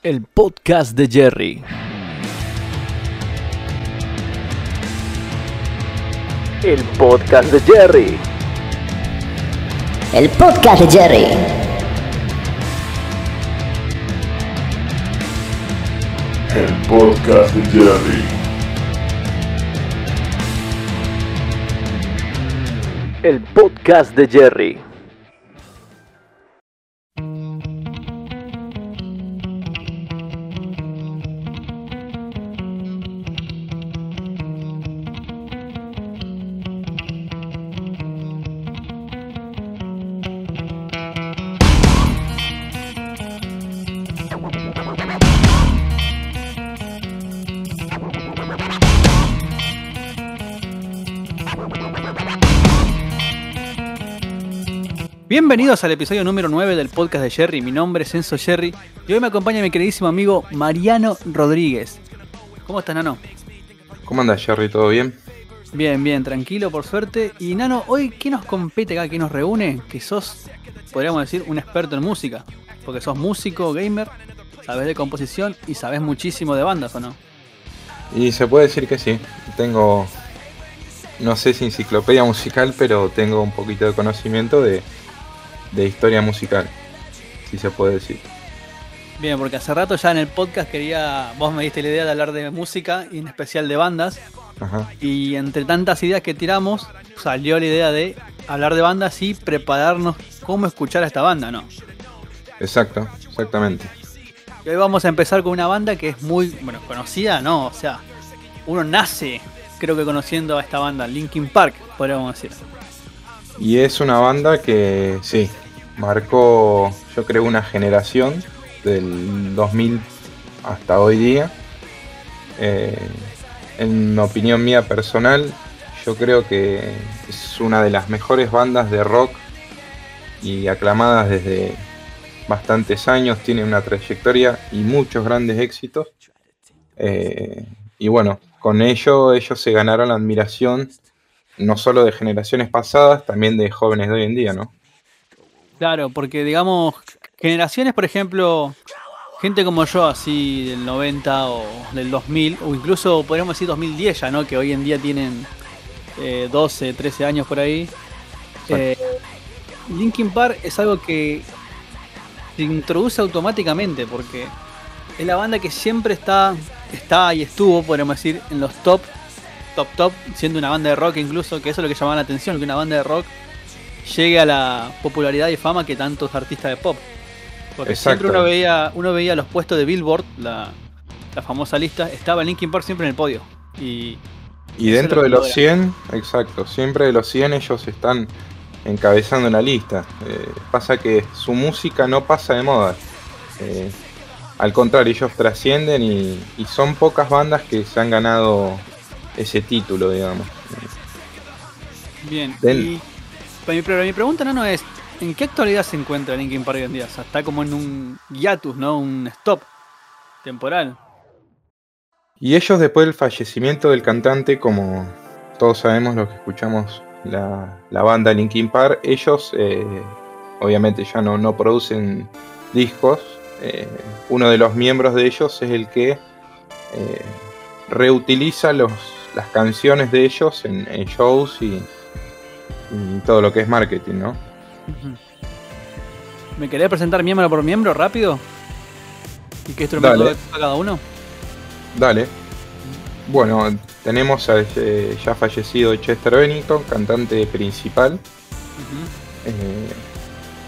El podcast de Jerry. El podcast de Jerry. El podcast de Jerry. El podcast de Jerry. El podcast de Jerry. Bienvenidos al episodio número 9 del podcast de Jerry. Mi nombre es Enzo Jerry y hoy me acompaña mi queridísimo amigo Mariano Rodríguez. ¿Cómo estás, Nano? ¿Cómo andas, Jerry? ¿Todo bien? Bien, bien, tranquilo, por suerte. Y Nano, hoy, ¿qué nos compete acá? ¿Qué nos reúne? Que sos, podríamos decir, un experto en música. Porque sos músico, gamer, sabes de composición y sabes muchísimo de bandas, ¿o no? Y se puede decir que sí. Tengo, no sé si enciclopedia musical, pero tengo un poquito de conocimiento de, de historia musical, si se puede decir. Bien, porque hace rato ya en el podcast quería, vos me diste la idea de hablar de música y en especial de bandas. Ajá. Y entre tantas ideas que tiramos, salió la idea de hablar de bandas y prepararnos cómo escuchar a esta banda, ¿no? Exacto, exactamente. Y hoy vamos a empezar con una banda que es muy, bueno, conocida, ¿no? O sea, uno nace, creo que conociendo a esta banda, Linkin Park, podríamos decir. Y es una banda que, sí, marcó, yo creo, una generación del 2000 hasta hoy día. Eh, en opinión mía personal, yo creo que es una de las mejores bandas de rock y aclamadas desde bastantes años, tiene una trayectoria y muchos grandes éxitos. Eh, y bueno, con ello ellos se ganaron la admiración no solo de generaciones pasadas, también de jóvenes de hoy en día, ¿no? Claro, porque digamos, generaciones, por ejemplo, gente como yo, así del 90 o del 2000, o incluso podríamos decir 2010 ya, ¿no? Que hoy en día tienen eh, 12, 13 años por ahí. Eh, Linkin Park es algo que se introduce automáticamente porque es la banda que siempre está, está y estuvo, podríamos decir, en los top, top, top, siendo una banda de rock incluso, que eso es lo que llamaba la atención, que una banda de rock llegue a la popularidad y fama que tantos artistas de pop. Porque Exacto. siempre uno veía, uno veía los puestos de Billboard, la, la famosa lista, estaba Linkin Park siempre en el podio. Y Y dentro de los 100, exacto, siempre de los 100 ellos están encabezando la lista. Eh, pasa que su música no pasa de moda. Eh, al contrario, ellos trascienden y, y son pocas bandas que se han ganado ese título, digamos. bien. Del- Y, pero mi, pregunta no, no es, ¿en qué actualidad se encuentra Linkin Park hoy en día? O sea, está como en un hiatus, ¿no? Un stop temporal. Y ellos después del fallecimiento del cantante, como todos sabemos los que escuchamos la, la banda Linkin Park, ellos eh, obviamente ya no, no producen discos. Eh, uno de los miembros de ellos es el que eh, reutiliza los, las canciones de ellos en, en shows y, y todo lo que es marketing, ¿no? ¿Me querés presentar miembro por miembro rápido? ¿Y qué instrumento Dale. toca cada uno? Dale. Bueno, tenemos al eh, ya fallecido Chester Bennington, cantante principal. Eh,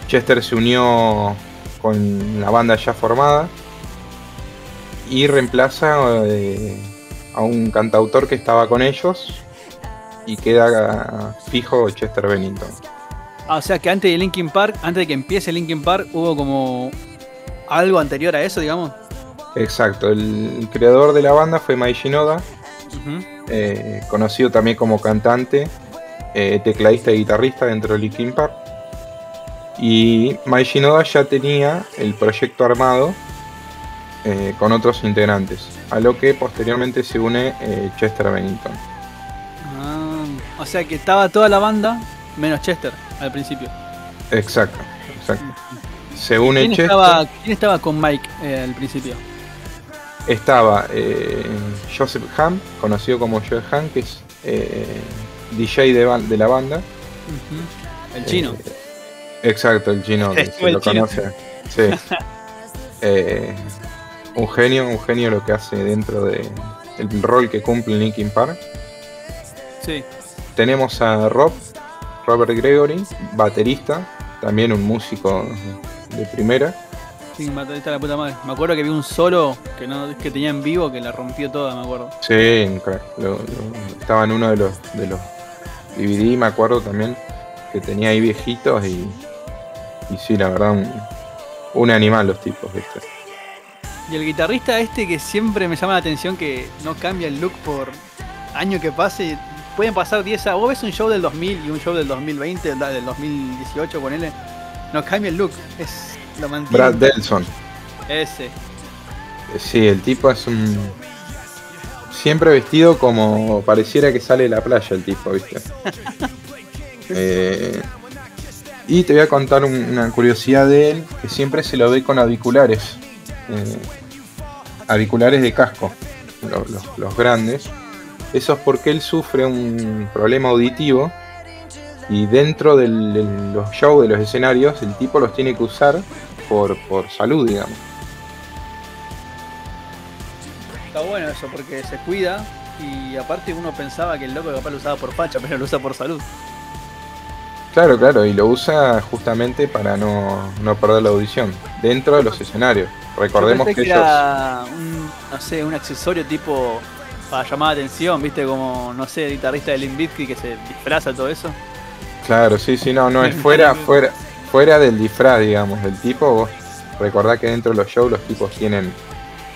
Chester se unió con la banda ya formada y reemplaza eh, a un cantautor que estaba con ellos y queda fijo Chester Bennington. Ah, o sea que antes de Linkin Park, antes de que empiece Linkin Park, hubo como algo anterior a eso, digamos. Exacto, el creador de la banda fue Mai Shinoda, eh, conocido también como cantante, eh, tecladista y guitarrista dentro de Linkin Park. Y Mai Shinoda ya tenía el proyecto armado eh, con otros integrantes, a lo que posteriormente se une eh, Chester Bennington. Ah, o sea que estaba toda la banda, menos Chester, al principio. Exacto, exacto. según el ¿Quién Chester, estaba, quién estaba con Mike eh, al principio? estaba eh, Joseph Ham, conocido como Joe Ham, que es DJ de, la banda. El chino. Exacto, el chino, que El se lo chino. conoce. Sí. Un genio, un genio lo que hace dentro de el rol que cumple en Linkin Park. sí. Tenemos a Rob, Robert Gregory, baterista, también un músico de primera. Sí, baterista la puta madre. Me acuerdo que vi un solo que no que tenía en vivo que la rompió toda, me acuerdo. Sí. Lo- lo- estaba en uno de los, de los DVD, me acuerdo también, que tenía ahí viejitos y, y sí, la verdad, un, un animal los tipos, ¿viste? Y el guitarrista este que siempre me llama la atención que no cambia el look por año que pase. Pueden pasar 10 a... Vos ves un show del 2000 y un show del 2020, del del 2018, ponele. No cambia el look. Es lo mantiene. Brad Delson. Ese. Sí, el tipo es un. Siempre vestido como pareciera que sale de la playa el tipo, ¿viste? Eh, y te voy a contar un- una curiosidad de él, que siempre se lo ve con auriculares. eh, auriculares de casco, lo- los, los grandes. Eso es porque él sufre un problema auditivo y dentro de los shows, de los escenarios, el tipo los tiene que usar por, por salud, digamos. Está bueno eso porque se cuida y aparte uno pensaba que el loco capaz lo usaba por facha, pero lo usa por salud. Claro, claro, y lo usa justamente para no, no perder la audición dentro de los escenarios. Recordemos que pensé ellos. era un, no sé, un accesorio tipo para llamar la atención, viste, como, no sé, el guitarrista de Limp Bizkit que se disfraza todo eso. Claro, sí, sí, no, no es fuera, fuera, fuera del disfraz, digamos, del tipo. Vos recordá que dentro de los shows los tipos tienen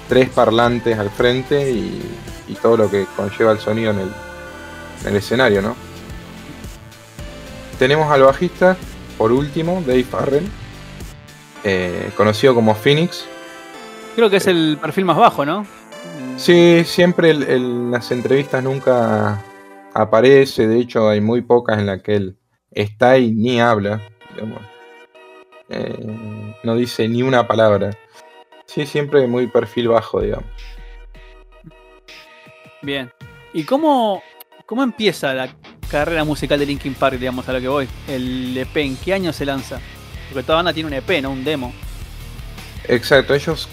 tres parlantes al frente y, y todo lo que conlleva el sonido en el, en el escenario, ¿no? Tenemos al bajista, por último, Dave Farrell, eh, conocido como Phoenix. Creo que es el perfil más bajo, ¿no? Sí, siempre en las entrevistas nunca aparece, de hecho hay muy pocas en las que él está y ni habla, digamos. Eh, no dice ni una palabra. Sí, siempre muy perfil bajo, digamos. Bien. ¿Y cómo, cómo empieza la carrera musical de Linkin Park, digamos, a lo que voy? El EP, ¿en qué año se lanza? Porque toda banda tiene un EP, no un demo. Exacto, ellos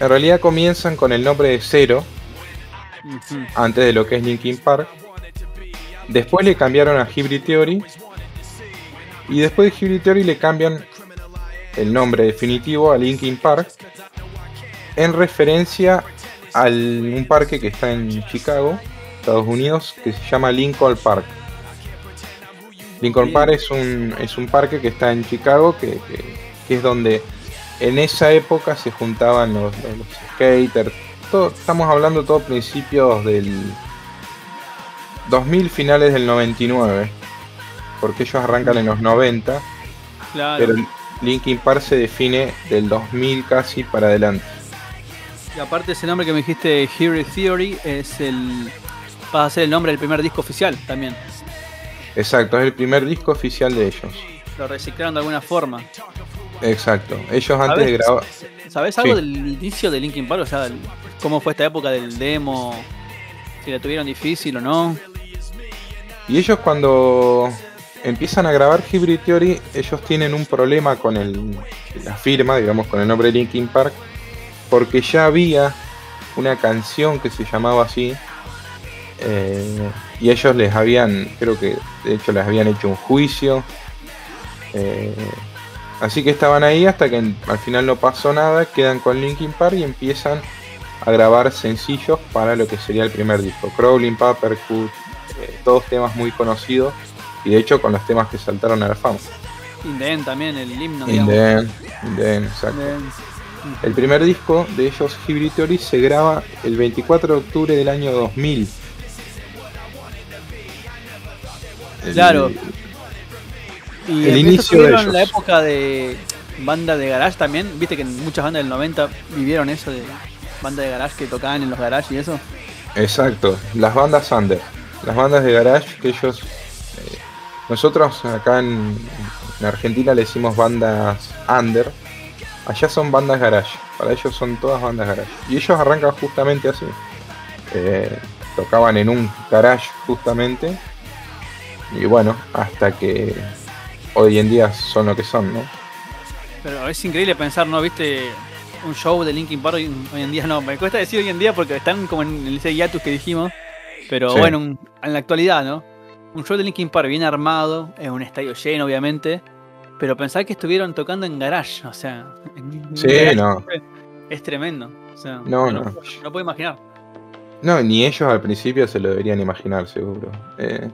en realidad comienzan con el nombre de Cero, antes de lo que es Linkin Park. Después le cambiaron a Hybrid Theory. Y después de Hybrid Theory le cambian el nombre definitivo a Linkin Park. En referencia a un parque que está en Chicago, Estados Unidos, que se llama Lincoln Park. Lincoln. Park es un, es un parque que está en Chicago, que, que- que es donde en esa época se juntaban los, los- los skaters. Todo- estamos hablando todo principios del 2000, finales del 99. Porque ellos arrancan en los 90, Claro. pero Linkin Park se define del 2000 casi para adelante. Y aparte ese nombre que me dijiste, Hero Theory, es el. va a ser el nombre del primer disco oficial también. Exacto, es el primer disco oficial de ellos. Lo reciclaron de alguna forma. Exacto. Ellos antes de ¿Sabes? grabar. ¿Sabés algo Sí. del inicio de Linkin Park? O sea, cómo fue esta época del demo, si la tuvieron difícil o no. Y ellos cuando empiezan a grabar Hybrid Theory, ellos tienen un problema con el, la firma, digamos, con el nombre Linkin Park, porque ya había una canción que se llamaba así, eh, y ellos les habían, creo que de hecho les habían hecho un juicio, eh, así que estaban ahí hasta que en- al final no pasó nada, quedan con Linkin Park y empiezan a grabar sencillos para lo que sería el primer disco, Crawling, Papercut, eh, todos temas muy conocidos y de hecho con los temas que saltaron a la fama. In the End también, el himno, In the End, In the End, exacto. In the End. El primer disco de ellos, Hybrid Theory, se graba el 24 de octubre del año 2000. El- Claro. Y El inicio de ellos. la época de banda de garage también. Viste que muchas bandas del 90 vivieron eso de banda de garage que tocaban en los garages y eso. Exacto, las bandas under, las bandas de garage que ellos, eh, nosotros acá en, en Argentina le decimos bandas under, Allá son bandas garage, para ellos son todas bandas garage. Y ellos arrancan justamente así. Eh, tocaban en un garage justamente. Y bueno, hasta que hoy en día son lo que son, ¿no? Pero es increíble pensar, ¿no? ¿Viste? Un show de Linkin Park hoy en día no. Me cuesta decir hoy en día porque están como en ese hiatus que dijimos. Pero Sí. bueno, un- en la actualidad, ¿no? Un show de Linkin Park bien armado, en un estadio lleno, obviamente. Pero pensar que estuvieron tocando en garage, o sea. en Sí, garage no. Es tremendo. O sea, No, no, no. no puedo imaginar. No, ni ellos al principio se lo deberían imaginar, seguro. Eh,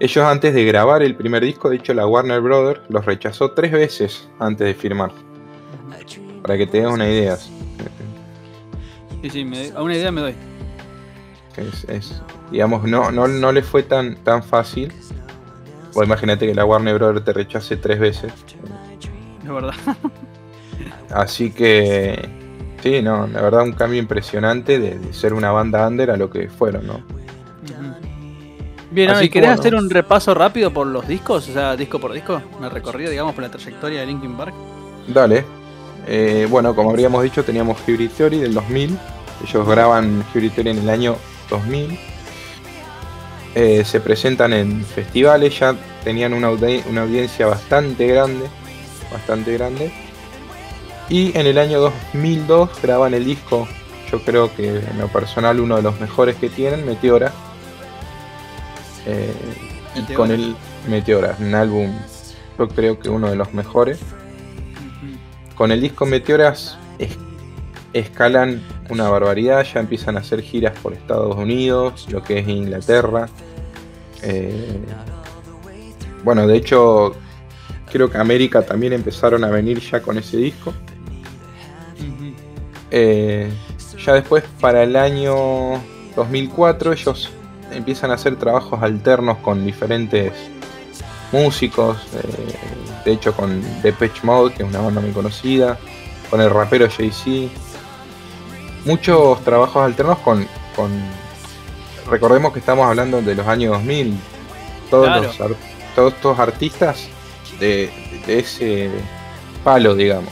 ellos antes de grabar el primer disco, de hecho la Warner Brothers los rechazó tres veces antes de firmar. Para que te des una idea. Sí, sí, me- a una idea me doy. Es, es- digamos, no, no, no le fue tan, tan fácil. O imagínate que la Warner Brothers te rechace tres veces. Es verdad. Así que, sí, no, la verdad un cambio impresionante de, de ser una banda under a lo que fueron, ¿no? Bien, Así ¿y que querés bueno. hacer un repaso rápido por los discos? O sea, disco por disco, un recorrido, digamos, por la trayectoria de Linkin Park. Dale. Eh, bueno, como habríamos dicho, teníamos Hybrid Theory del 2000. Ellos graban Hybrid Theory en el año 2000. Eh, se presentan en festivales, ya tenían una, audi- una audiencia bastante grande. Bastante grande. Y en el año 2002 graban el disco, yo creo que en lo personal uno de los mejores que tienen, Meteora. Eh, y con el Meteora, un álbum, yo creo que uno de los mejores con el disco Meteoras es- escalan una barbaridad, ya empiezan a hacer giras por Estados Unidos, lo que es Inglaterra. Eh, bueno, de hecho, creo que América también empezaron a venir ya con ese disco. Eh, ya después, para el año 2004, ellos empiezan a hacer trabajos alternos con diferentes músicos. eh, de hecho, con Depeche Mode, que es una banda muy conocida. Con el rapero Jay-Z. Muchos trabajos alternos con, con. Recordemos que estamos hablando de los años 2000. Todos, Claro. los ar- todos estos artistas de, de ese palo, digamos.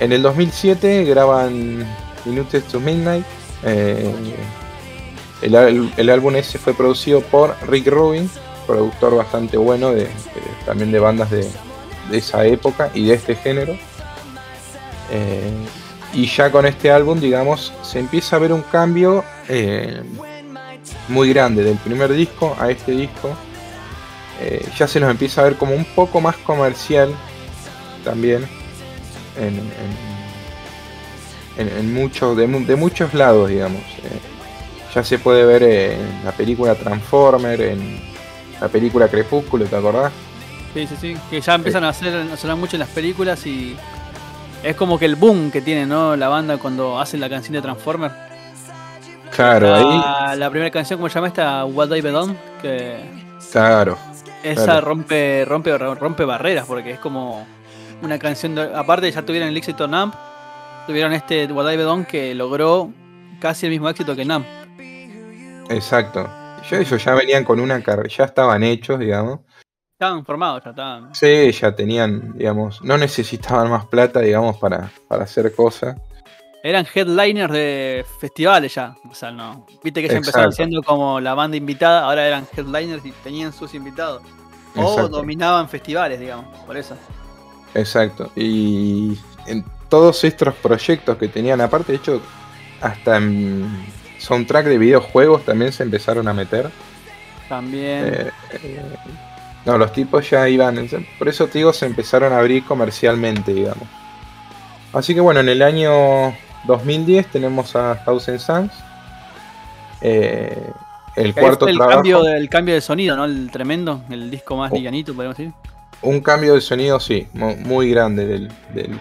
En el 2007 graban Minutes to Midnight. eh, el, álbum ese fue producido por Rick Rubin, productor bastante bueno de, también de bandas de, esa época y de este género. Eh, y ya con este álbum, digamos, se empieza a ver un cambio eh, muy grande del primer disco a este disco. Eh, ya se nos empieza a ver como un poco más comercial también en, en, de muchos lados, digamos. Eh, ya se puede ver en la película Transformer, en la película Crepúsculo, ¿te acordás? Sí, sí, sí. Que ya empiezan a hacer a sonar mucho en las películas y es como que el boom que tiene, ¿no? La banda cuando hacen la canción de Transformer. Claro, ahí, la, la primera canción, ¿cómo se llama esta? What I've Done, que claro. esa Claro. rompe, rompe, rompe barreras porque es como una canción. de- aparte, ya tuvieron el éxito Numb, tuvieron este What I've Done que logró casi el mismo éxito que Numb. Exacto. Ya ellos ya venían con una carrera, ya estaban hechos, digamos. Estaban formados, ya estaban. Sí, ya tenían, digamos, no necesitaban más plata, digamos, para, para hacer cosas. Eran headliners de festivales ya. O sea, no. Viste que ya empezaron Exacto. siendo como la banda invitada, ahora eran headliners y tenían sus invitados. O Exacto. dominaban festivales, digamos, por eso. Exacto. Y en todos estos proyectos que tenían, aparte, de hecho, hasta en soundtrack de videojuegos también se empezaron a meter. También. Eh, eh, no, los tipos ya iban, por eso te digo, se empezaron a abrir comercialmente, digamos. Así que bueno, en el año 2010 tenemos a Thousand Suns. Eh, el cuarto el trabajo, cambio, de- el cambio de sonido, ¿no? El tremendo, el disco más Oh. livianito, podemos decir. un cambio de sonido, sí, mu- muy grande del, del-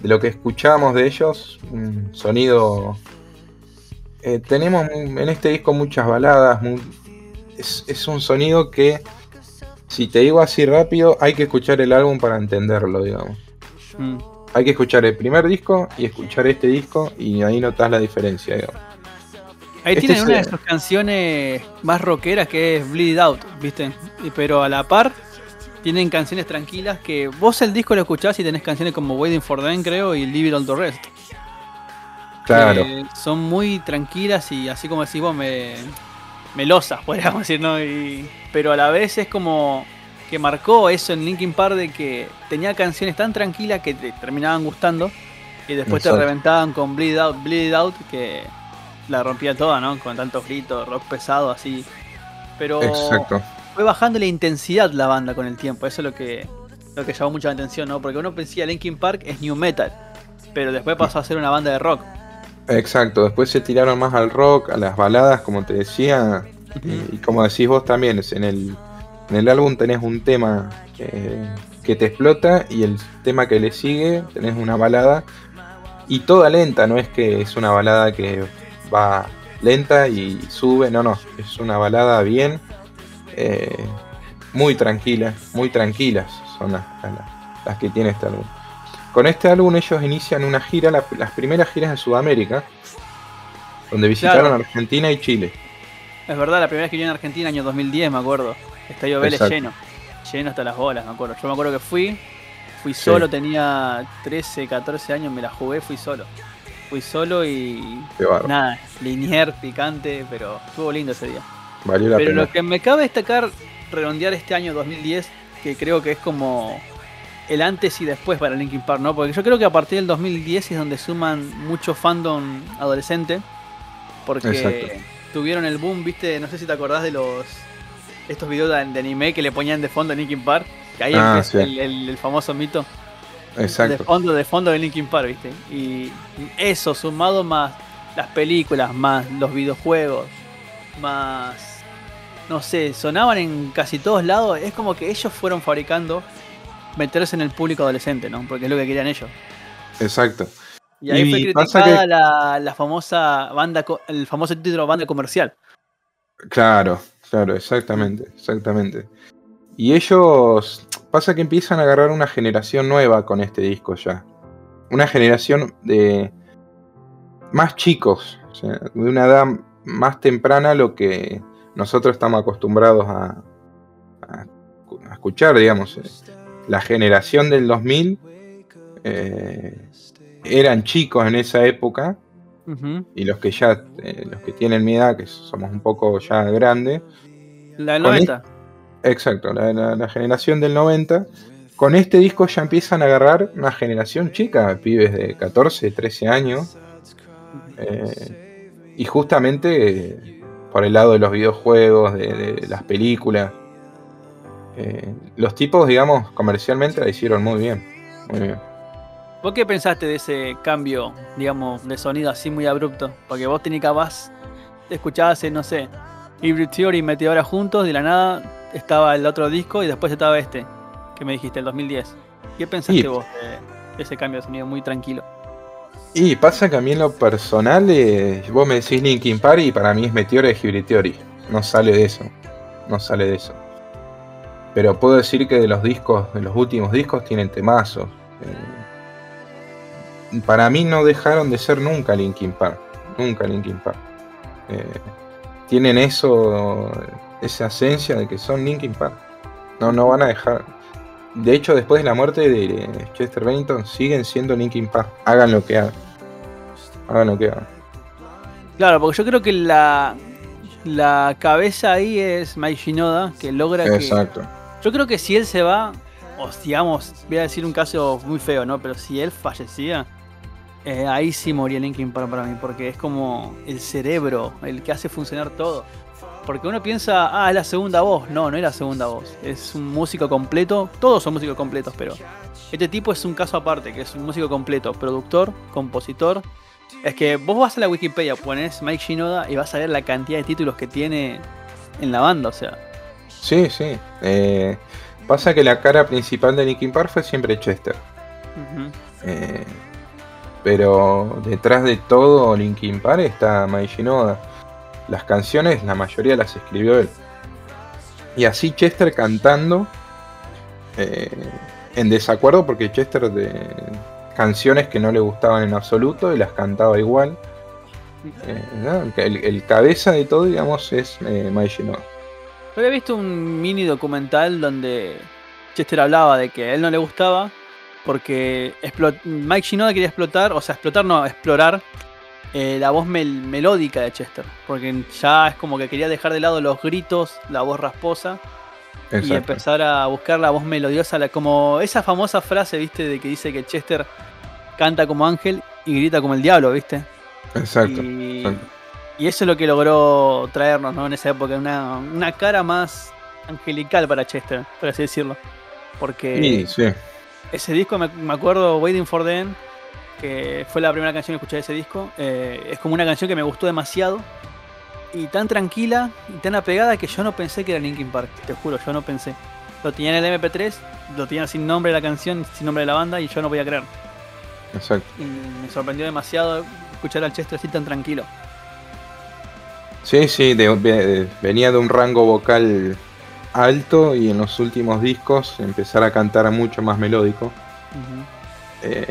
de lo que escuchamos de ellos. Un sonido. Eh, tenemos en este disco muchas baladas. es, es un sonido que, si te digo así rápido, hay que escuchar el álbum para entenderlo, digamos. Mm. Hay que escuchar el primer disco y escuchar este disco y ahí notas la diferencia, digamos. Ahí Este tienen una de sus canciones más rockeras que es Bleed It Out, ¿viste? Pero a la par tienen canciones tranquilas que vos el disco lo escuchás y tenés canciones como Waiting for Them, creo, y Leave It All the Rest. Claro. que son muy tranquilas y así como decís vos, me, melosas, podríamos decir, ¿no? Y, pero a la vez es como que marcó eso en Linkin Park de que tenía canciones tan tranquilas que te terminaban gustando y después Exacto. te reventaban con Bleed Out, Bleed Out que la rompía toda, ¿no? Con tantos gritos, rock pesado así. Pero Exacto. fue bajando la intensidad la banda con el tiempo, eso es lo que lo que llamó mucha atención, ¿no? Porque uno pensía Linkin Park es new metal, pero después pasó a ser una banda de rock. Exacto. Después se tiraron más al rock, a las baladas, como te decía. Y, y como decís vos también, es en el, en el álbum tenés un tema eh, que te explota y el tema que le sigue tenés una balada y toda lenta, no es que es una balada que va lenta y sube, no, no, es una balada bien, eh, muy tranquila, muy tranquilas son las, las- las que tiene este álbum. Con este álbum ellos inician una gira, la- las primeras giras en Sudamérica, donde visitaron Claro. Argentina y Chile. Es verdad, la primera vez que vine a Argentina, año 2010, me acuerdo. Estadio Vélez Exacto. lleno. Lleno hasta las bolas, me acuerdo. Yo me acuerdo que fui, fui solo, tenía 13, 14 años, me la jugué, fui solo. Fui solo y nada, linier, picante, pero estuvo lindo ese día. Valió la Pero pena. lo que me cabe destacar, redondear este año 2010, que creo que es como el antes y después para Linkin Park, ¿no? Porque yo creo que a partir del 2010 es donde suman mucho fandom adolescente. Porque Exacto. tuvieron el boom, viste, no sé si te acordás de los estos videos de, de anime que le ponían de fondo a Linkin Park. Que ahí Ah, sí. el, el- el famoso mito. De Exacto. fondo, de fondo de Linkin Park, viste. Y eso, sumado más las películas, más los videojuegos, más. No sé, sonaban en casi todos lados. Es como que ellos fueron fabricando meterse en el público adolescente, ¿no? Porque es lo que querían ellos. Exacto. Y ahí Y fue criticada que- la, la famosa banda, el famoso título banda comercial. Claro, claro, exactamente, exactamente. Y ellos, pasa que empiezan a agarrar una generación nueva con este disco ya. Una generación de más chicos, o sea, de una edad más temprana a lo que nosotros estamos acostumbrados a, a- a escuchar, digamos. La generación del 2000 eh, eran chicos en esa época y los que ya, eh, los que tienen mi edad, que somos un poco ya grandes, La del Con 90. exacto, la, la- la generación del 90, con este disco ya empiezan a agarrar una generación chica, pibes de 14, 13 años, eh, y justamente eh, por el lado de los videojuegos, de, de las películas, eh, los tipos, digamos, comercialmente la hicieron muy bien, muy bien. ¿Vos qué pensaste de ese cambio, digamos, de sonido así muy abrupto? Porque vos tenías capaz, escuchabas, eh, no sé, Hybrid Theory y Meteora juntos, de la nada estaba el otro disco y después estaba este, que me dijiste, el 2010. ¿Qué pensaste Y- vos de, ese cambio de sonido muy tranquilo? Y pasa que a mí en lo personal, eh, vos me decís Linkin Park y para mí es Meteora de Hybrid Theory. No sale de eso. No sale de eso. Pero puedo decir que de los discos, de los últimos discos, tienen temazos. Eh, para mí no dejaron de ser nunca Linkin Park. Nunca Linkin Park. Eh, tienen eso, esa esencia de que son Linkin Park. No, no van a dejar. De hecho, después de la muerte de Chester Bennington, siguen siendo Linkin Park. Hagan lo que hagan. Hagan lo que hagan. Claro, porque yo creo que la, la cabeza ahí es Mike Shinoda, que logra que... Yo creo que si él se va, o digamos, voy a decir un caso muy feo, ¿no? Pero si él fallecía, eh, ahí sí moría Linkin Park para mí, porque es como el cerebro, el que hace funcionar todo. Porque uno piensa, ah, es la segunda voz. No, no es la segunda voz. Es un músico completo. Todos son músicos completos, pero este tipo es un caso aparte, que es un músico completo. Productor, compositor. Es que vos vas a la Wikipedia, pones Mike Shinoda y vas a ver la cantidad de títulos que tiene en la banda, o sea. Sí, sí. Eh, pasa que la cara principal de Linkin Park fue siempre Chester. Eh, pero detrás de todo Linkin Park está Mai Shinoda. Las canciones, la mayoría las escribió él. Y así Chester cantando eh, en desacuerdo porque Chester de canciones que no le gustaban en absoluto y las cantaba igual. Eh, ¿no? el, el cabeza de todo, digamos, es eh, Mai Shinoda. Yo había visto un mini documental donde Chester hablaba de que a él no le gustaba porque Mike Shinoda quería explotar, o sea, explotar no, explorar eh, la voz mel- melódica de Chester, porque ya es como que quería dejar de lado los gritos, la voz rasposa y Exacto. empezar a buscar la voz melodiosa, la- como esa famosa frase, ¿viste? De que dice que Chester canta como ángel y grita como el diablo, ¿viste? Exacto. Y, exacto. Y eso es lo que logró traernos, ¿no? En esa época, una, una cara más angelical para Chester, por así decirlo. Porque sí, ese disco, me, me acuerdo, Waiting for the End, que fue la primera canción que escuché de ese disco, eh, es como una canción que me gustó demasiado. Y tan tranquila y tan apegada que yo no pensé que era Linkin Park, te juro, yo no pensé. Lo tenía en el MP3, lo tenía sin nombre de la canción, sin nombre de la banda y yo no podía creer. exacto. Y me sorprendió demasiado escuchar al Chester así tan tranquilo. Sí, sí, de- de- venía de un rango vocal alto y en los últimos discos empezar a cantar mucho más melódico. Eh,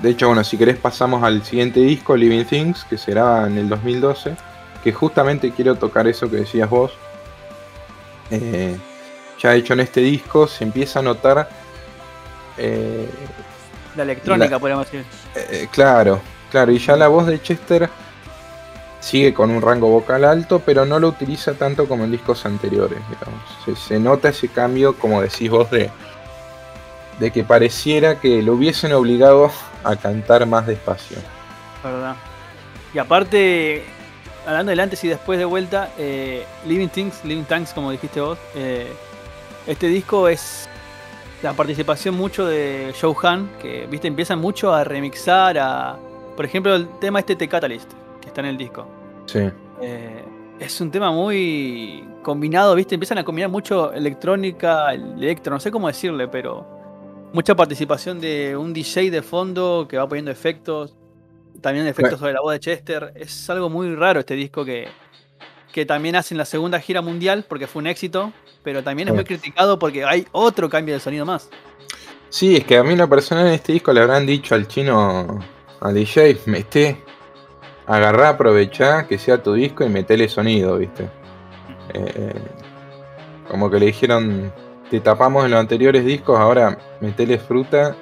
de hecho, bueno, si querés pasamos al siguiente disco, Living Things, que será en el 2012, que justamente quiero tocar eso que decías vos. Eh, ya de hecho en este disco se empieza a notar, eh, La electrónica, La- podríamos decir. eh, claro, claro, y ya la voz de Chester sigue con un rango vocal alto, pero no lo utiliza tanto como en discos anteriores. Se, nota ese cambio, como decís vos, de, de que pareciera que lo hubiesen obligado a cantar más despacio. ¿verdad? Y aparte, hablando del antes y después de vuelta, eh, Living Things, Living Tanks, como dijiste vos, eh, este disco es la participación mucho de Joe Han, que viste empiezan mucho a remixar a, por ejemplo, el tema este The Catalyst, está en el disco. Sí, Eh, es un tema muy combinado, ¿viste? Empiezan a combinar mucho electrónica, electro, no sé cómo decirle, pero mucha participación de un DJ de fondo que va poniendo efectos, también efectos sobre la voz de Chester. Es algo muy raro este disco que, que también hacen la segunda gira mundial porque fue un éxito, pero también es muy criticado porque hay otro cambio de sonido más. Sí, es que a mí en lo personal en este disco le habrán dicho al chino, al DJ, mete, agarrá, aprovechá que sea tu disco y metele sonido, ¿viste? Eh, como que le dijeron, te tapamos en los anteriores discos, ahora metele fruta.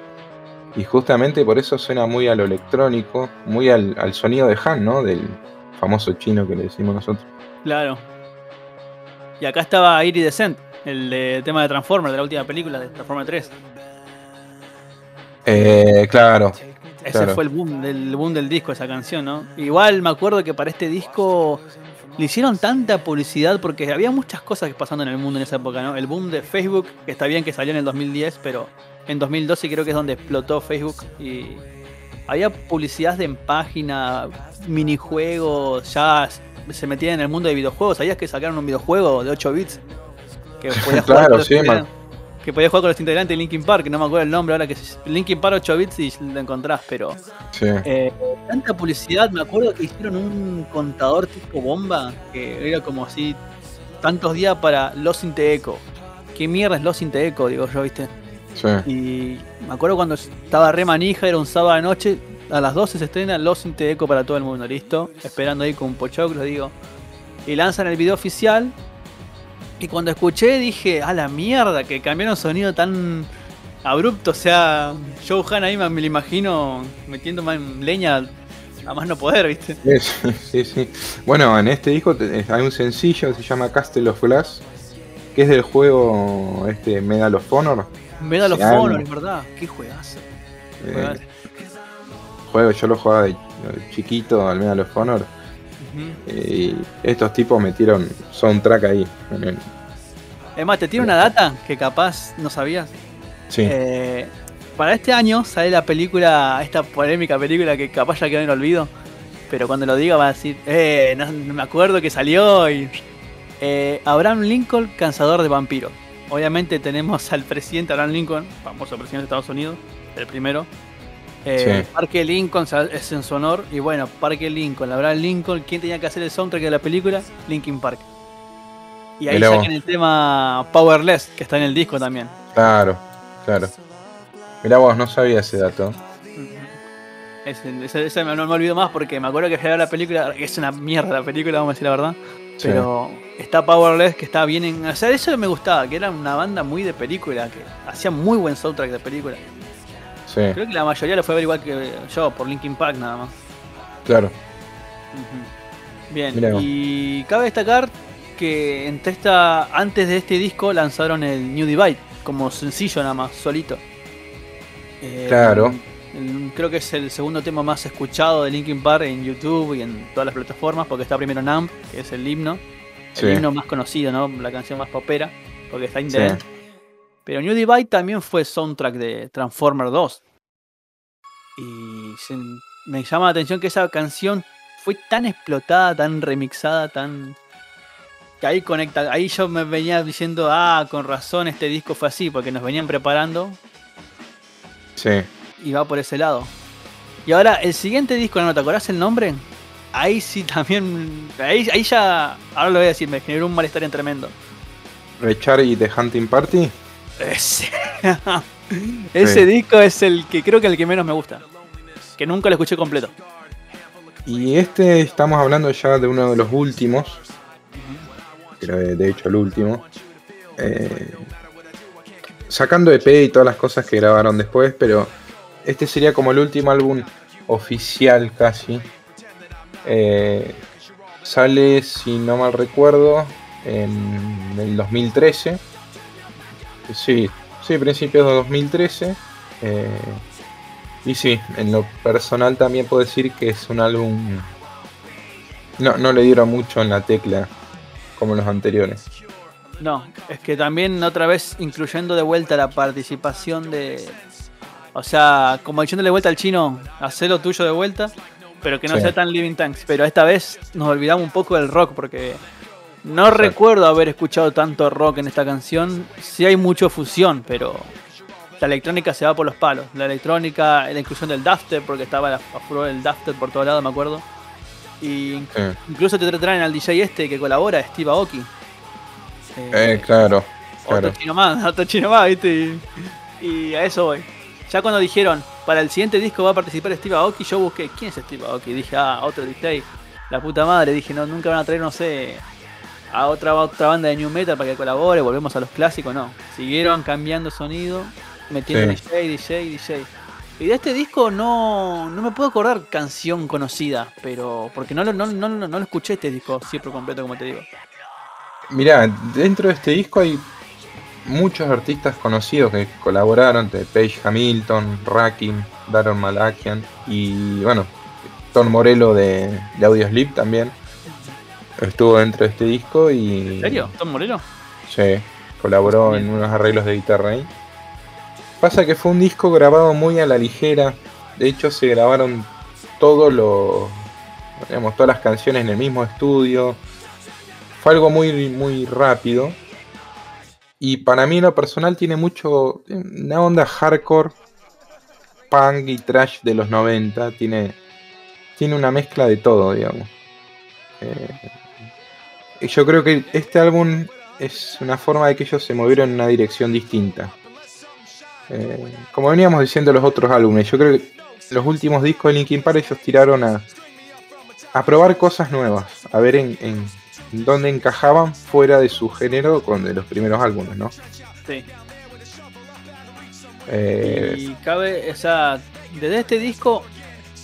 Y justamente por eso suena muy a lo electrónico, muy al, al sonido de Han, ¿no? Del famoso chino que le decimos nosotros. Claro. Y acá estaba Iridescent, el de- tema de Transformers, de la última película de Transformers 3. Eh, claro, Ese Claro. fue el boom, del boom del disco, esa canción, ¿no? Igual me acuerdo que para este disco le hicieron tanta publicidad porque había muchas cosas pasando en el mundo en esa época, ¿no? El boom de Facebook, que está bien que salió en el 2010, pero en 2012 creo que es donde explotó Facebook y había publicidad en página, minijuegos, ya se metían en el mundo de videojuegos. ¿Sabías que sacaron un videojuego de 8 bits? Que podías Claro, sí, man. Que podías jugar con los integrantes de Linkin Park, no me acuerdo el nombre ahora que es Linkin Park 8 bits y lo encontrás, pero sí. eh, tanta publicidad, me acuerdo que hicieron un contador tipo bomba, que era como así, tantos días para Los Inte Echo. ¿Qué mierda es Los Inte Echo? Digo yo, ¿viste? sí. Y me acuerdo cuando estaba re manija, era un sábado de noche, a las 12 se estrena Los Inte Echo para todo el mundo, ¿listo? Esperando ahí con un pochoclo, digo. Y lanzan el video oficial. Y cuando escuché dije, a la mierda, que cambiaron sonido tan abrupto. O sea, Joe Han ahí me, me lo imagino metiendo más leña a más no poder, ¿viste? Sí, sí, sí. Bueno, en este disco te- hay un sencillo que se llama Castle of Glass, que es del juego este Medal of Honor. Medal of. Honor, es verdad. Qué juegazo. Eh, juego, yo lo jugaba de de chiquito al Medal of Honor. Ujú. Y estos tipos metieron soundtrack ahí. en el- Es más, te tiene una data que capaz no sabías. Sí, Eh, para este año sale la película, esta polémica película que capaz ya quedó en el olvido. Pero cuando lo diga va a decir, eh, no, no me acuerdo que salió. Y, eh, Abraham Lincoln, cansador de vampiros. Obviamente tenemos al presidente Abraham Lincoln, famoso presidente de Estados Unidos, el primero. Eh, Sí. Parque Lincoln es en su honor. Y bueno, Parque Lincoln, Abraham Lincoln, ¿quién tenía que hacer el soundtrack de la película? Linkin Park. Y ahí sacan el tema Powerless, que está en el disco también. claro, claro. Mirá vos, no sabía ese dato. Ese, ese- ese no me olvido más porque me acuerdo que fui a la película, que es una mierda la película, vamos a decir la verdad. Pero está Powerless, que está bien en. O sea, eso me gustaba, que era una banda muy de película, que hacía muy buen soundtrack de película. Sí, Creo que la mayoría lo fue a ver igual que yo, por Linkin Park nada más. claro. Bien, Mirá y cabe destacar que entre esta, antes de este disco lanzaron el New Divide como sencillo nada más, solito. Eh, Claro. el- creo que es el segundo tema más escuchado de Linkin Park en YouTube y en todas las plataformas, porque está primero Numb, que es el himno, Sí. el himno más conocido, ¿no? La canción más popera, porque está in Sí. Pero New Divide también fue soundtrack de Transformer 2. Y se- me llama la atención que esa canción fue tan explotada, tan remixada, tan. que ahí conecta. Ahí yo me venía diciendo, ah, con razón este disco fue así, porque nos venían preparando Sí. y va por ese lado. Y ahora, el siguiente disco, ¿no te acordás el nombre? Ahí sí también. Ahí, ahí ya. Ahora lo voy a decir, me generó un malestar en tremendo. Richard y The Hunting Party. Ese, Ese Sí. disco es el que creo que el que menos me gusta. Que nunca lo escuché completo. Y este estamos hablando ya de uno de los últimos. De, de hecho el último. Eh, sacando EP y todas las cosas que grabaron después, pero este sería como el último álbum oficial casi. Eh, sale, si no mal recuerdo, en el 2013. Sí, sí, principios de 2013. Eh, y sí, en lo personal también puedo decir que es un álbum. No, no le dieron mucho en la tecla como los anteriores. No, es que también otra vez incluyendo de vuelta la participación de. O sea, como diciéndole vuelta al chino, hacer lo tuyo de vuelta, pero que no Sí. sea tan Living Tanks. Pero esta vez nos olvidamos un poco del rock porque no Exacto. recuerdo haber escuchado tanto rock en esta canción. Sí hay mucho fusión, pero la electrónica se va por los palos. La electrónica, la inclusión del dubstep, porque estaba a furor el dubstep por todos lados, me acuerdo. Y incluso te traen al DJ este que colabora, Steve Aoki. Eh, Eh, claro, claro. otro chino más, otro chino más, ¿viste? Y, y a eso voy. Ya cuando dijeron, para el siguiente disco va a participar Steve Aoki, yo busqué, ¿quién es Steve Aoki? Dije, ah, otro DJ. La puta madre, dije, no, nunca van a traer, no sé, a otra, otra banda de New Metal para que colabore, volvemos a los clásicos, no. Siguieron cambiando sonido, metiendo Sí. DJ, DJ, DJ. Y de este disco no, no me puedo acordar canción conocida, pero porque no lo, no, no, no, lo escuché este disco siempre completo, como te digo. Mirá, dentro de este disco hay muchos artistas conocidos que colaboraron, de Paige Hamilton, Rakim, Daron Malakian y bueno, Tom Morello de, de Audioslip también estuvo dentro de este disco y ¿En serio? ¿Tom Moreno? Sí, colaboró en unos arreglos de guitarra ahí. Pasa que fue un disco grabado muy a la ligera. De hecho, se grabaron todos los, digamos, todas las canciones en el mismo estudio. Fue algo muy, muy rápido. Y para mí, en lo personal, tiene mucho. Una onda hardcore, punk y trash de los 90. Tiene, tiene una mezcla de todo, digamos. Eh, yo creo que este álbum es una forma de que ellos se movieron en una dirección distinta. Eh, como veníamos diciendo los otros álbumes, yo creo que los últimos discos de Linkin Park ellos tiraron a, a probar cosas nuevas, a ver en, en dónde encajaban fuera de su género con de los primeros álbumes, ¿no? Sí. Eh, Y cabe, o sea, desde este disco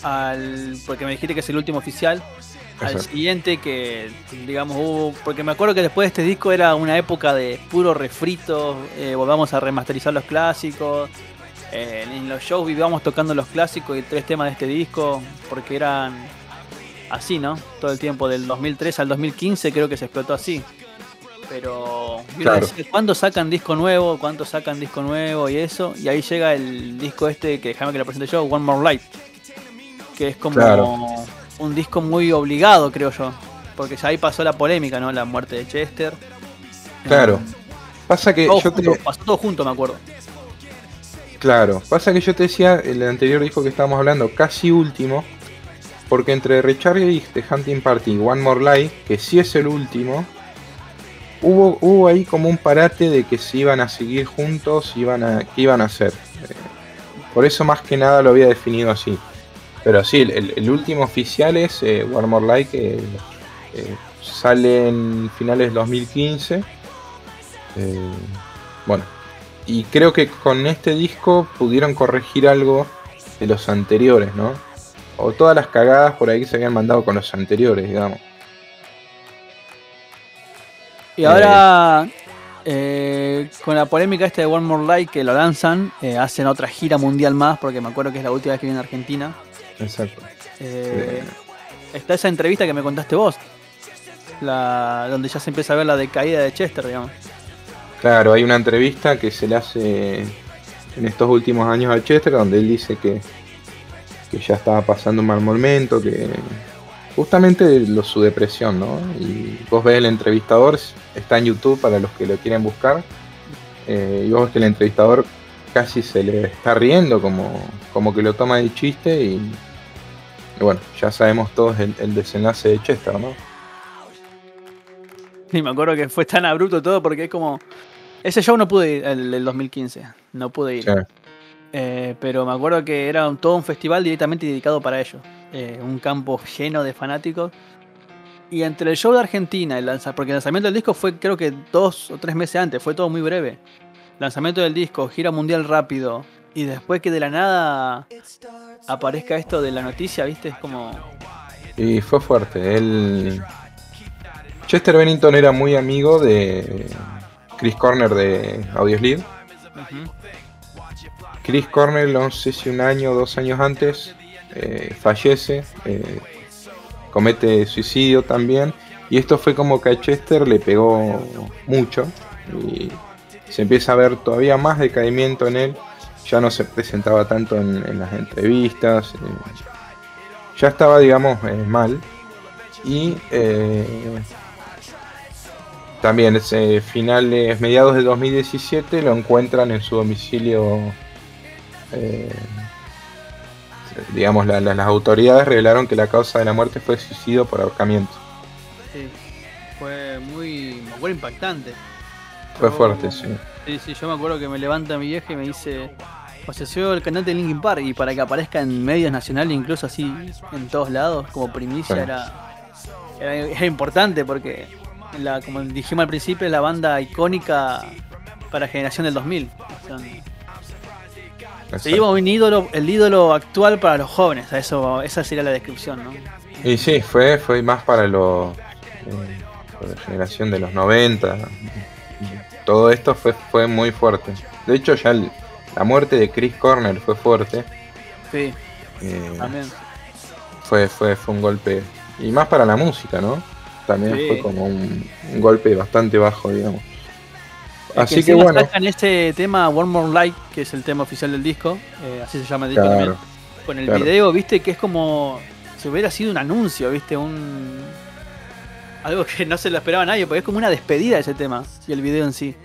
al. Porque me dijiste que es el último oficial. Al siguiente que, digamos, hubo. Porque me acuerdo que después de este disco era una época de puro refrito. eh, volvamos a remasterizar los clásicos. eh, en los shows vivíamos tocando los clásicos y tres temas de este disco. Porque eran así, ¿no? Todo el tiempo, del 2003 al 2015 creo que se explotó así. Pero Claro. ¿cuándo sacan disco nuevo? ¿Cuánto sacan disco nuevo? Y eso. Y ahí llega el disco este que déjame que lo presente yo, One More Light. Que es como Claro. Un disco muy obligado, creo yo. Porque ya ahí pasó la polémica, ¿no? La muerte de Chester. claro. Eh, Pasa que todo yo te, junto, pasó todo junto, me acuerdo. Claro, pasa que yo te decía el anterior disco que estábamos hablando, casi último, porque entre Recharge y The Hunting Party y One More Life, que sí es el último, hubo, hubo ahí como un parate de que se iban a seguir juntos, iban a, qué iban a hacer. Eh, Por eso más que nada lo había definido así. Pero sí, el, último oficial es eh, One More Life, que eh, sale en finales del 2015. Eh, bueno, y creo que con este disco pudieron corregir algo de los anteriores, ¿no? O todas las cagadas por ahí que se habían mandado con los anteriores, digamos. Y ahora, eh, con la polémica esta de One More Light que lo lanzan, eh, hacen otra gira mundial más, porque me acuerdo que es la última vez que viene a Argentina. Exacto. Eh, Está esa entrevista que me contaste vos, la, donde ya se empieza a ver la decaída de Chester, digamos. Claro, hay una entrevista que se le hace en estos últimos años a Chester, donde él dice que, que ya estaba pasando un mal momento, que justamente lo, su depresión, ¿no? Y vos ves el entrevistador, está en YouTube para los que lo quieren buscar, eh, y vos ves que el entrevistador casi se le está riendo, como, como que lo toma de chiste, y, y bueno, ya sabemos todos el, el desenlace de Chester, ¿no? Y me acuerdo que fue tan abrupto todo porque es como. Ese show no pude ir, el del 2015. No pude ir. Sí. Eh, pero me acuerdo que era un- todo un festival directamente dedicado para ellos. Eh, un campo lleno de fanáticos. Y entre el show de Argentina, el lanza- porque el lanzamiento del disco fue creo que dos o tres meses antes, fue todo muy breve. Lanzamiento del disco, gira mundial rápido. Y después que de la nada aparezca esto de la noticia, ¿viste? Es como... Y fue fuerte. Él. Chester Bennington era muy amigo de Chris Corner de Audioslave. ujú. Chris Cornell, no sé si un año o dos años antes, eh, fallece, eh, comete suicidio también. Y esto fue como que a Chester le pegó mucho. Y se empieza a ver todavía más decaimiento en él. Ya no se presentaba tanto en, las entrevistas. eh, ya estaba, digamos, eh, mal. Y eh, también finales, mediados de 2017, lo encuentran en su domicilio eh, digamos, la- la- las autoridades revelaron que la causa de la muerte fue suicidio por ahorcamiento. Sí, fue muy, acuerdo, impactante. Fue fuerte, sí. Sí, sí, yo me acuerdo que me levanta mi vieja y me dice, o sea, soy el cantante de Linkin Park y para que aparezca en medios nacionales, incluso así en todos lados, como primicia, Sí. era, era, era importante porque, la, como dijimos al principio, es la banda icónica para generación del 2000. O sea, seguimos un ídolo, el ídolo actual para los jóvenes, eso, esa sería la descripción, ¿no? Y sí, fue, fue más para los, eh, para la generación de los 90. Todo esto fue, fue muy fuerte. De hecho, ya el- la muerte de Chris Corner fue fuerte. Sí, eh, también. fue, fue, fue un golpe. Y más para la música, ¿no? También Sí. fue como un, un golpe bastante bajo, digamos. Es Así que, bueno. sacan ese tema One More Light, que es el tema oficial del disco, eh, así se llama el disco Claro. también. Con el claro. video, viste, que es como si hubiera sido un anuncio, viste, un algo que no se lo esperaba nadie, porque es como una despedida ese tema y el video en sí.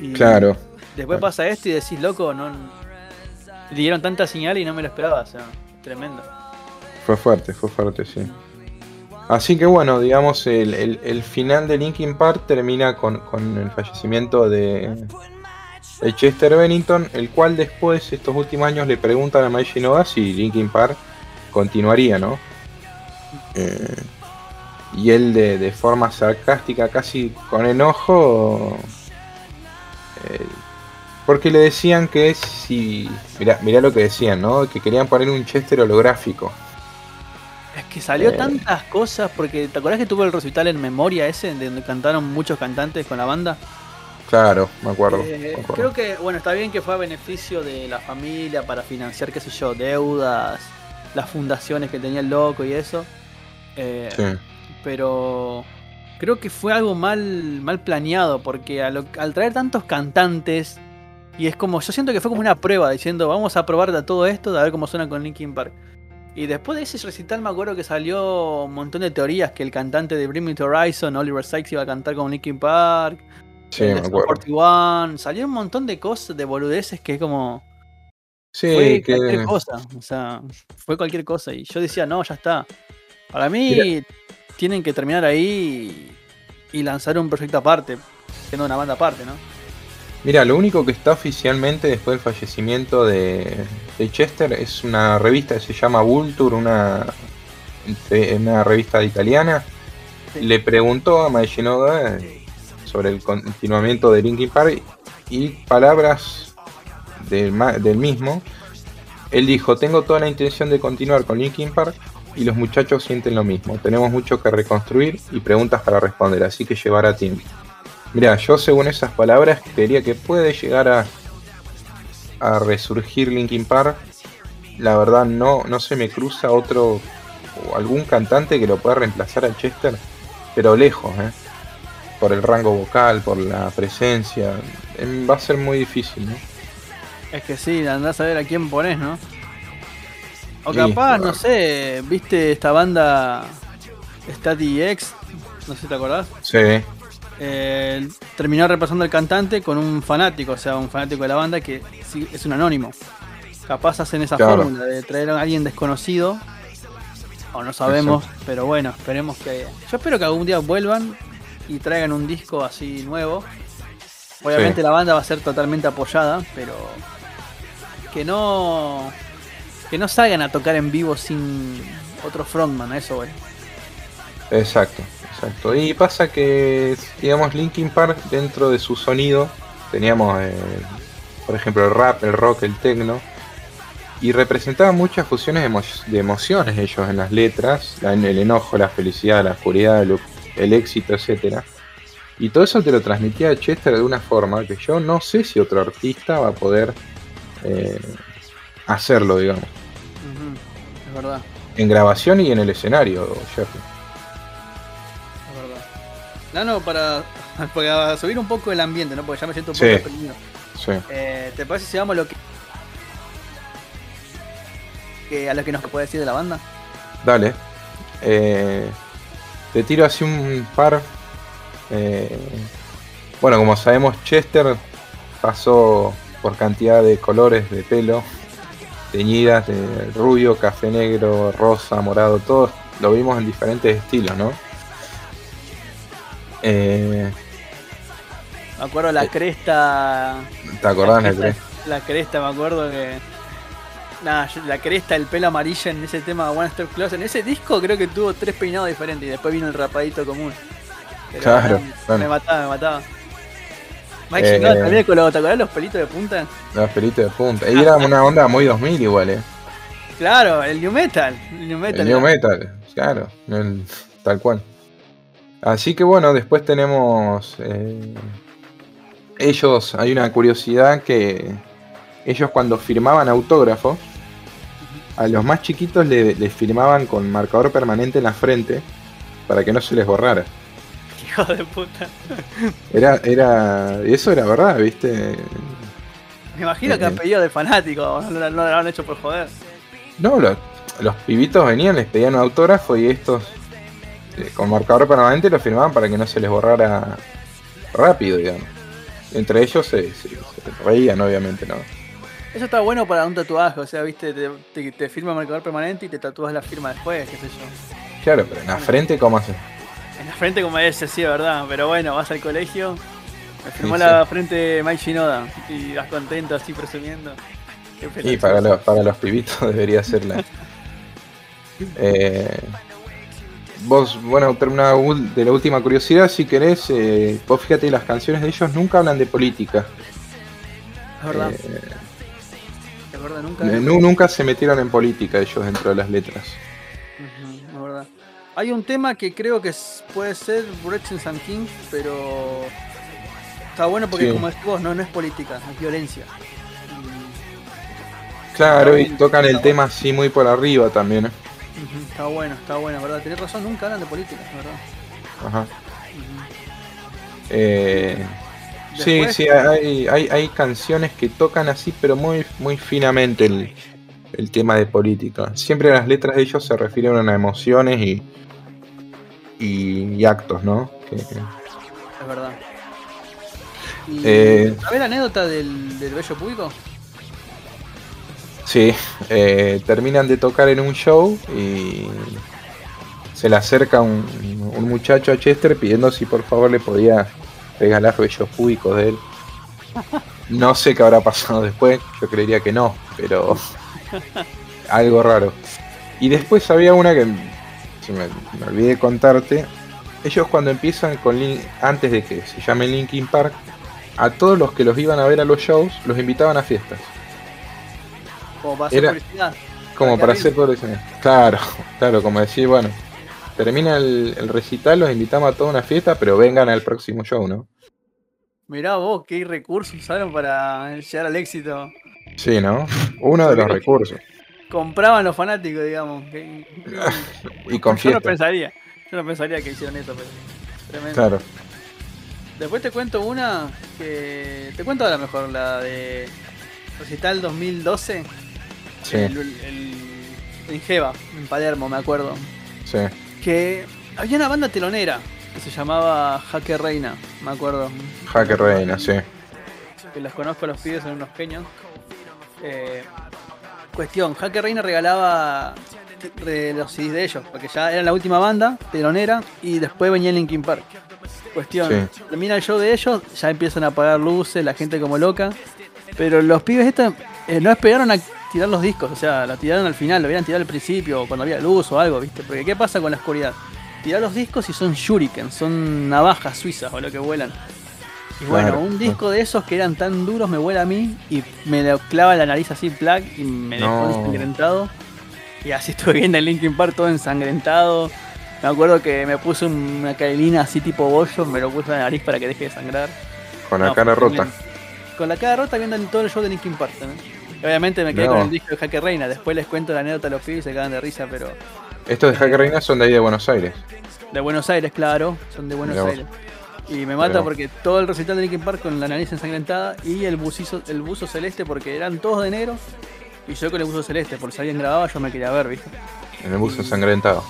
Y Claro. Después pasa esto y decís, loco, no le dieron tanta señal y no me lo esperaba, o sea, tremendo. Fue fuerte, fue fuerte, sí. Así que bueno, digamos, el, el- el final de Linkin Park termina con, con el fallecimiento de, de Chester Bennington, el cual después, estos últimos años, le preguntan a Mike Shinoda si Linkin Park continuaría, ¿no? Eh, y él de, de forma sarcástica, casi con enojo, eh, porque le decían que si... Mirá, mirá lo que decían, ¿no? Que querían poner un Chester holográfico. Es que salió Eh. tantas cosas, porque ¿te acuerdas que tuvo el recital en memoria ese, de donde cantaron muchos cantantes con la banda? Claro, me acuerdo. Eh, me acuerdo. creo que, bueno, está bien que fue a beneficio de la familia para financiar, qué sé yo, deudas, las fundaciones que tenía el loco y eso. Eh, Sí, Pero creo que fue algo mal, mal planeado, porque al traer tantos cantantes, y es como, yo siento que fue como una prueba, diciendo, vamos a probar de todo esto, a ver cómo suena con Linkin Park. Y después de ese recital me acuerdo que salió un montón de teorías, que el cantante de Bring Me to Horizon, Oliver Sykes, iba a cantar con Linkin Park. sí, el me de acuerdo. 41, salió un montón de cosas, de boludeces que como Sí, fue que cualquier cosa, o sea, fue cualquier cosa y yo decía, no, ya está. Para mí tienen que terminar ahí y, y lanzar un proyecto aparte, siendo una banda aparte, ¿no? Mira, lo único que está oficialmente después del fallecimiento de, de Chester es una revista que se llama Vulture, una, una revista italiana, Sí. le preguntó a Mae Shinoda eh, sobre el continuamiento de Linkin Park y palabras del, del mismo. Él dijo, tengo toda la intención de continuar con Linkin Park y los muchachos sienten lo mismo. Tenemos mucho que reconstruir y preguntas para responder, así que llevará tiempo. Mira, yo según esas palabras creería que puede llegar a, a resurgir Linkin Park. La verdad no, no se me cruza otro o algún cantante que lo pueda reemplazar a Chester, pero lejos, ¿eh? por el rango vocal, por la presencia. Em, Va a ser muy difícil, ¿no? Es que sí, andás a ver a quién pones, ¿no? O Sí. capaz, no sé, viste esta banda Static X, no sé si te acordás. Sí, Eh, terminó reemplazando al cantante con un fanático, o sea, un fanático de la banda que es un anónimo. Capaz hacen esa Claro. fórmula de traer a alguien desconocido. O no sabemos, pero bueno, esperemos que. Yo espero que algún día vuelvan y traigan un disco así nuevo. Obviamente Sí. la banda va a ser totalmente apoyada, pero que no que no salgan a tocar en vivo sin otro frontman, a eso, güey. exacto, exacto. Y pasa que, digamos, Linkin Park dentro de su sonido, teníamos, eh, por ejemplo, el rap, el rock, el techno, y representaban muchas fusiones de, emo- de emociones ellos en las letras, el enojo, la felicidad, la oscuridad, el, éxito, etcétera. Y todo eso te lo transmitía Chester de una forma que yo no sé si otro artista va a poder eh, hacerlo, digamos. Es verdad, En grabación y en el escenario, Jeffrey. es verdad. No, no, para, para subir un poco el ambiente, ¿no? Porque ya me siento un Sí. poco deprimido. Sí. Eh, ¿Te parece si vamos a lo que, que a lo que nos puede decir de la banda? Dale. Eh, te tiro así un par. Eh, bueno, como sabemos, Chester pasó por cantidad de colores de pelo, teñidas de rubio, café negro, rosa, morado, todo lo vimos en diferentes estilos, ¿no? Eh, Me acuerdo la Eh, cresta. ¿Te acordás? la cresta, cre- la cresta, me acuerdo que. Nada, la cresta, el pelo amarillo en ese tema One Step Closer. En ese disco creo que tuvo tres peinados diferentes y después vino el rapadito común. Pero, Claro, bueno. Me mataba, me mataba. Mike Eh, también con los, ¿te acordás los pelitos de punta? Los pelitos de punta. Y era una onda muy 2000 igual, ¿eh? Claro, el New Metal. El New Metal. El New Metal, claro, el- tal cual. Así que bueno, después tenemos eh, ellos, hay una curiosidad que ellos cuando firmaban autógrafos, a los más chiquitos le- les firmaban con marcador permanente en la frente para que no se les borrara. Hijo de puta. Era, era, eso era verdad, viste. Me imagino que han Eh, pedido de fanático, no, lo- no lo han hecho por joder. No, los, los pibitos venían, les pedían un autógrafo y estos eh, con marcador permanente lo firmaban para que no se les borrara rápido, digamos. Entre ellos se, se- se reían, obviamente, ¿no? Eso está bueno para un tatuaje, o sea, viste, te, te, te firma el marcador permanente y te tatúas la firma después, qué sé yo. Claro, pero en la frente, ¿cómo hace? En la frente como ese, sí, verdad, pero bueno, vas al colegio, me firmó Sí, la frente Mike Shinoda y vas contento así presumiendo. Y pelotudo. para los, para los pibitos debería ser la. Eh, vos, bueno, termina de la última curiosidad, si querés, eh, vos fíjate, las canciones de ellos nunca hablan de política. Es verdad, Eh, es verdad, nunca. nu- nunca se metieron en política ellos dentro de las letras. Hay un tema que creo que puede ser Breaks and King, pero está bueno porque Sí. como decís vos, no, no es política, es violencia. Y- Claro, y tocan el bueno. tema así muy por arriba también. ¿eh? Está bueno, está bueno, ¿verdad? Tenés razón, nunca hablan de política, ¿verdad? Ajá. Eh, sí, sí, hay, hay, hay canciones que tocan así, pero muy, muy finamente el, el tema de política. Siempre las letras de ellos se refieren a emociones y, y, y actos, ¿no? Que- Es verdad. Y, Eh, ¿Sabés la anécdota del, del bello público? sí, eh, terminan de tocar en un show y se le acerca un, un muchacho a Chester pidiendo si por favor le podía regalar bellos públicos de él. No sé qué habrá pasado después, yo creería que no, pero algo raro. Y después había una que se me, me olvidé contarte, ellos cuando empiezan con Lin- antes de que se llame Linkin Park, a todos los que los iban a ver a los shows los invitaban a fiestas. Como para hacer Era- publicidad. Como Para hacer publicidad. Claro, claro, como decir, bueno, termina el, el recital, los invitamos a toda una fiesta, pero vengan al próximo show, ¿no? Mirá vos, qué recursos usaron para llegar al éxito. Sí, ¿no? Uno de los recursos. Compraban los fanáticos, digamos. que- Y con Yo no pensaría. Yo no pensaría que hicieron eso, pero. Tremendo. Claro. Después te cuento una que. Te cuento ahora mejor, la de. Recital 2012. Sí, El, el- en Jeva, en Palermo, me acuerdo. sí. Que había una banda telonera que se llamaba Jaque Reina, me acuerdo. Hacker Reina, sí. que los conozco a los pibes, son unos peños. Eh, cuestión, Jaque Reina regalaba de los CDs de ellos, porque ya era la última banda, telonera, y después venía Linkin Park. Cuestión, Sí. termina el show de ellos, ya empiezan a apagar luces, la gente como loca, pero los pibes estos eh, no esperaron a tirar los discos, o sea, la tiraron al final, lo hubieran tirado al principio, o cuando había luz o algo, ¿viste? Porque ¿qué pasa con la oscuridad? Tirar los discos y son shuriken, son navajas suizas o lo que vuelan. Y bueno, Claro. un disco de esos que eran tan duros me vuela a mí y me lo clava la nariz así, plac, y me dejó No. ensangrentado. Y así estuve viendo el Linkin Park todo ensangrentado. Me acuerdo que me puse una caelina así tipo bollo, me lo puse en la nariz para que deje de sangrar. Con la No, cara rota. Con la cara rota viendo todo el show de Linkin Park también. Y obviamente me quedé No. con el disco de Jaque Reina. Después les cuento la anécdota a los pibes y se cagan de risa, pero Estos de Hacker Reina son de ahí de Buenos Aires. de Buenos Aires, claro, son de Buenos Mirá vos. Y me mata porque todo el recital de Linkin Park con la nariz ensangrentada y el bucizo, el buzo celeste porque eran todos de negro y yo con el buzo celeste, por si alguien grababa yo me quería ver, ¿viste? En el bus ensangrentado.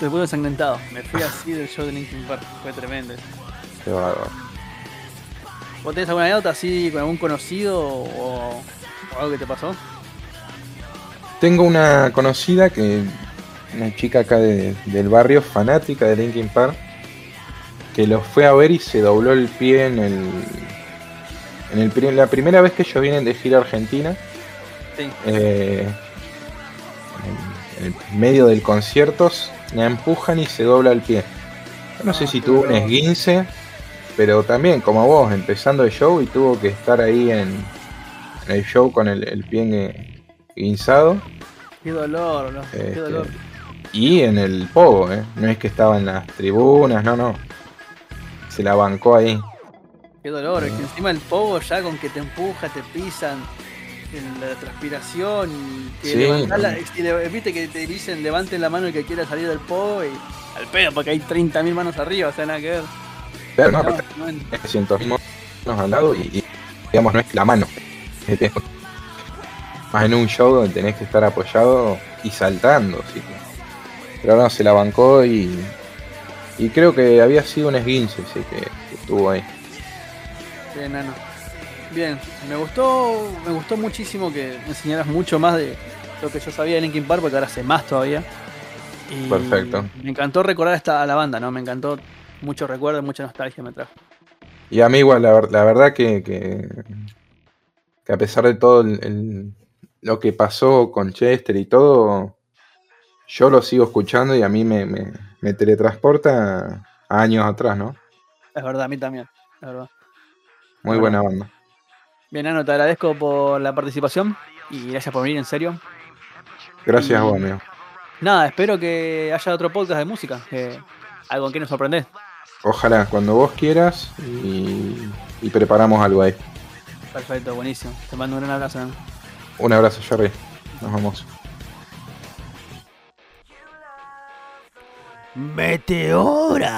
El buzo ensangrentado. Me fui así del show de Linkin Park, fue tremendo. Qué bárbaro. ¿Vos tenés alguna anécdota así con algún conocido o, o algo que te pasó? Tengo una conocida que. Una chica acá de- del barrio, fanática de Linkin Park, que los fue a ver y se dobló el pie en el. En el, la primera vez que ellos vienen de gira Argentina, Sí. eh, en el medio del concierto, la empujan y se dobla el pie. Yo no sé Ah, si tuvo un esguince, pero también, como vos, empezando el show y tuvo que estar ahí en, en el show con el, el pie engue- guinzado. Qué dolor, ¿no? Qué Este, dolor. Y en el pogo, ¿eh? No es que estaba en las tribunas, no, no. Se la bancó ahí. Qué dolor, es que encima el pogo ya con que te empuja, te pisan, en la transpiración y que Sí, la- le- viste que te dicen levanten la mano el que quiera salir del pogo y al pedo porque hay 30.000 manos arriba, o sea, nada que ver. Claro, no, No, aparte, no, en- 300 manos al lado y, y, digamos, no es la mano. Más en un show donde tenés que estar apoyado y saltando, que. Pero no, se la bancó y. Y creo que había sido un esguince, sí, que, que estuvo ahí. Bien, nano. Bien, me gustó, me gustó muchísimo que me enseñaras mucho más de lo que yo sabía de Linkin Park, porque ahora sé más todavía. Y Perfecto. Me encantó recordar esta, a la banda, ¿no? Me encantó, muchos recuerdos, mucha nostalgia me trajo. Y a mí igual, la, la verdad que, que, que a pesar de todo el- el- lo que pasó con Chester y todo, yo lo sigo escuchando y a mí me, me- me teletransporta a años atrás, ¿no? Es verdad, a mí también, es verdad. Muy Bueno. buena banda. Bien, Nano, te agradezco por la participación y gracias por venir, en serio. Gracias a vos, amigo. Nada, espero que haya otro podcast de música, que algo en que nos sorprendés. Ojalá, cuando vos quieras y, y preparamos algo ahí. Perfecto, buenísimo. Te mando un gran abrazo, Nano. Un abrazo, Jerry. Nos vemos. Meteora.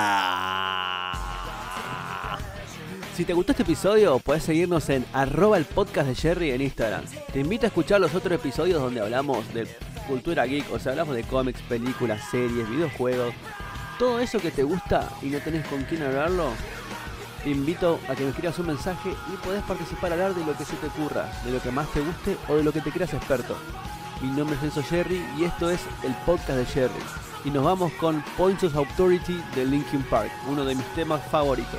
Si te gustó este episodio, puedes seguirnos en arroba el podcast de Jerry en Instagram. Te invito a escuchar los otros episodios donde hablamos de cultura geek, o sea, hablamos de cómics, películas, series, videojuegos, todo eso que te gusta y no tenés con quién hablarlo. Te invito a que me escribas un mensaje y podés participar a hablar de lo que se te ocurra, de lo que más te guste o de lo que te creas experto. Mi nombre es Enzo Jerry y esto es el podcast de Jerry. Y nos vamos con Points of Authority de Linkin Park, uno de mis temas favoritos.